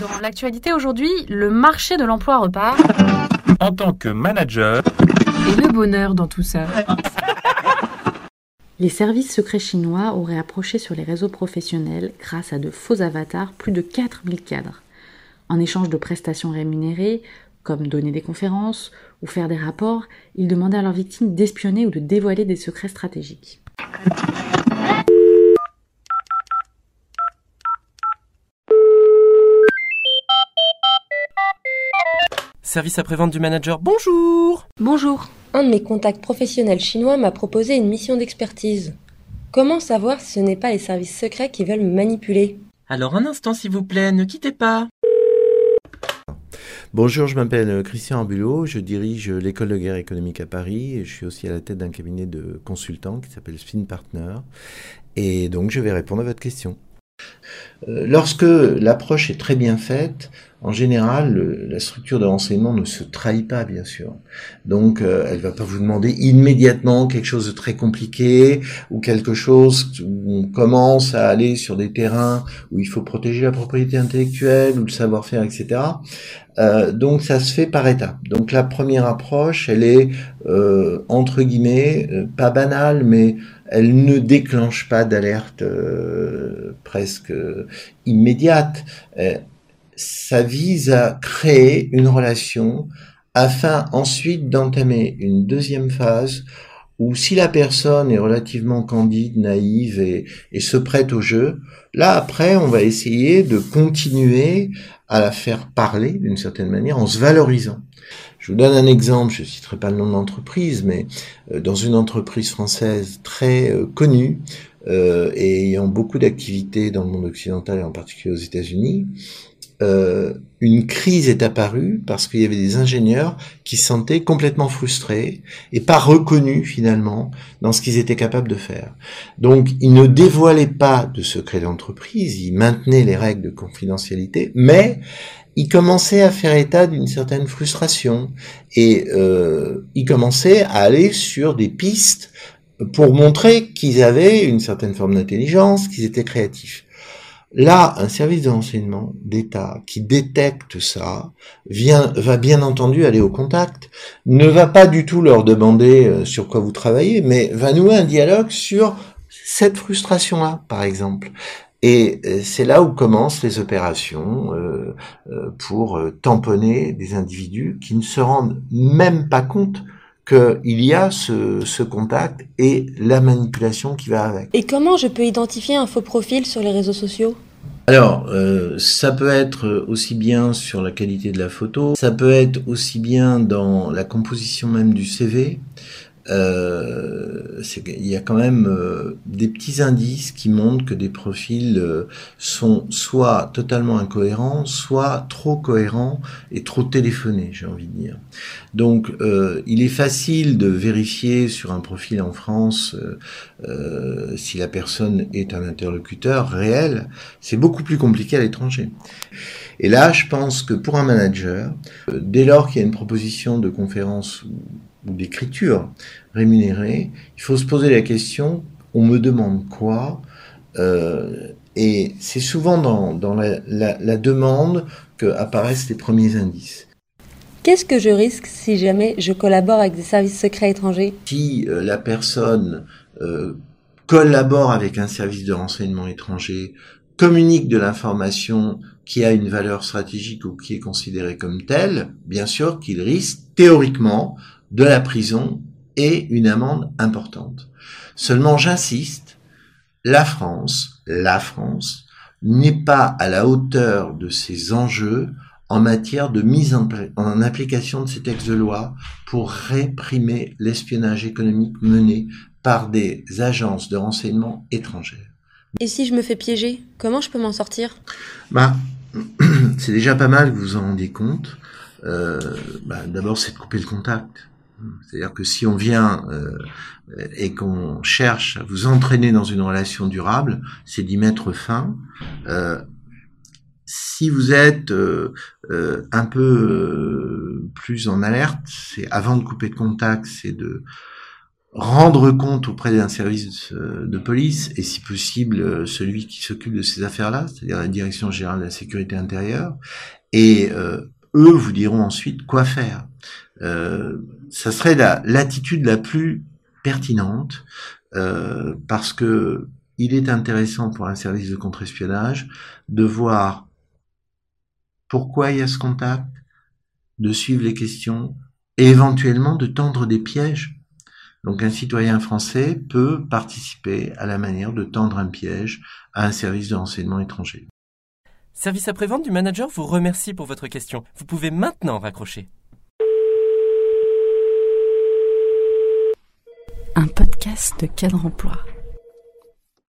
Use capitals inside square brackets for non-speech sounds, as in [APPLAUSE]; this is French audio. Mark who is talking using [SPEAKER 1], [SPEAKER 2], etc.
[SPEAKER 1] Dans l'actualité aujourd'hui, le marché de l'emploi repart.
[SPEAKER 2] En tant que manager,
[SPEAKER 1] Et le bonheur dans tout ça. [LAUGHS]
[SPEAKER 3] Les services secrets chinois auraient approché sur les réseaux professionnels, grâce à de faux avatars, plus de 4000 cadres. En échange de prestations rémunérées, comme donner des conférences ou faire des rapports, ils demandaient à leurs victimes d'espionner ou de dévoiler des secrets stratégiques.
[SPEAKER 4] Service après-vente du manager, bonjour
[SPEAKER 3] Bonjour
[SPEAKER 5] Un de mes contacts professionnels chinois m'a proposé une mission d'expertise. Comment savoir si ce n'est pas les services secrets qui veulent me manipuler?
[SPEAKER 4] Alors un instant s'il vous plaît, ne quittez pas.
[SPEAKER 6] Bonjour, je m'appelle Christian Ambulot, je dirige l'école de guerre économique à Paris et je suis aussi à la tête d'un cabinet de consultants qui s'appelle Spin Partner. Et donc je vais répondre à votre question. Euh, Lorsque l'approche est très bien faite, en général, la structure de renseignement ne se trahit pas, bien sûr. Donc, euh, elle va pas vous demander immédiatement quelque chose de très compliqué ou quelque chose où on commence à aller sur des terrains où il faut protéger la propriété intellectuelle ou le savoir-faire, etc. Euh, donc, ça se fait par étapes. Donc, la première approche, elle est euh, entre guillemets pas banale, mais elle ne déclenche pas d'alerte euh, presque immédiate. Euh, ça vise à créer une relation afin ensuite d'entamer une deuxième phase où si la personne est relativement candide, naïve et, et se prête au jeu, là après on va essayer de continuer à la faire parler d'une certaine manière en se valorisant. Je vous donne un exemple, je ne citerai pas le nom de l'entreprise, mais euh, dans une entreprise française très euh, connue euh, et ayant beaucoup d'activités dans le monde occidental et en particulier aux États-Unis, euh, une crise est apparue parce qu'il y avait des ingénieurs qui se sentaient complètement frustrés et pas reconnus finalement dans ce qu'ils étaient capables de faire. Donc ils ne dévoilaient pas de secrets d'entreprise, ils maintenaient les règles de confidentialité, mais ils commençaient à faire état d'une certaine frustration et euh, ils commençaient à aller sur des pistes pour montrer qu'ils avaient une certaine forme d'intelligence, qu'ils étaient créatifs. Là, un service de renseignement d'État qui détecte ça vient, va bien entendu aller au contact, ne va pas du tout leur demander euh, sur quoi vous travaillez, mais va nouer un dialogue sur cette frustration-là, par exemple. Et euh, c'est là où commencent les opérations euh, pour tamponner des individus qui ne se rendent même pas compte qu'il y a ce, ce contact et la manipulation qui va avec.
[SPEAKER 5] Et comment je peux identifier un faux profil sur les réseaux sociaux?
[SPEAKER 6] Alors, euh, ça peut être aussi bien sur la qualité de la photo, ça peut être aussi bien dans la composition même du CV. Euh, qu'il y a quand même euh, des petits indices qui montrent que des profils euh, sont soit totalement incohérents, soit trop cohérents et trop téléphonés, j'ai envie de dire. Donc, euh, il est facile de vérifier sur un profil en France euh, euh, si la personne est un interlocuteur réel. C'est beaucoup plus compliqué à l'étranger. Et là, je pense que pour un manager, dès lors qu'il y a une proposition de conférence ou d'écriture rémunérée, il faut se poser la question on me demande quoi Euh, Et c'est souvent dans, dans la, la, la demande que apparaissent les premiers indices.
[SPEAKER 5] Qu'est-ce que je risque si jamais je collabore avec des services secrets étrangers?
[SPEAKER 6] Si euh, la personne euh, collabore avec un service de renseignement étranger, communique de l'information qui a une valeur stratégique ou qui est considérée comme telle, bien sûr qu'il risque théoriquement de la prison et une amende importante. Seulement, j'insiste, la France, la France, n'est pas à la hauteur de ces enjeux en matière de mise en, en application de ces textes de loi pour réprimer l'espionnage économique mené par des agences de renseignement étrangères.
[SPEAKER 5] Et si je me fais piéger, comment je peux m'en sortir?
[SPEAKER 6] Bah, [CLEARS THROAT] c'est déjà pas mal que vous vous en rendiez compte. Euh, bah, D'abord, c'est de couper le contact. C'est-à-dire que si on vient euh, et qu'on cherche à vous entraîner dans une relation durable, c'est d'y mettre fin. Euh, si vous êtes euh, euh, un peu euh, plus en alerte, c'est avant de couper le contact, c'est de rendre compte auprès d'un service de police, et si possible celui qui s'occupe de ces affaires-là, c'est-à-dire la Direction générale de la sécurité intérieure, et eux vous diront ensuite quoi faire. Ça serait l'attitude la, plus pertinente, parce que il est intéressant pour un service de contre-espionnage de voir pourquoi il y a ce contact, de suivre les questions et éventuellement de tendre des pièges. Donc un citoyen français peut participer à la manière de tendre un piège à un service de renseignement étranger.
[SPEAKER 4] Service après-vente du manager vous remercie pour votre question. Vous pouvez maintenant raccrocher.
[SPEAKER 3] Un de cadre emploi.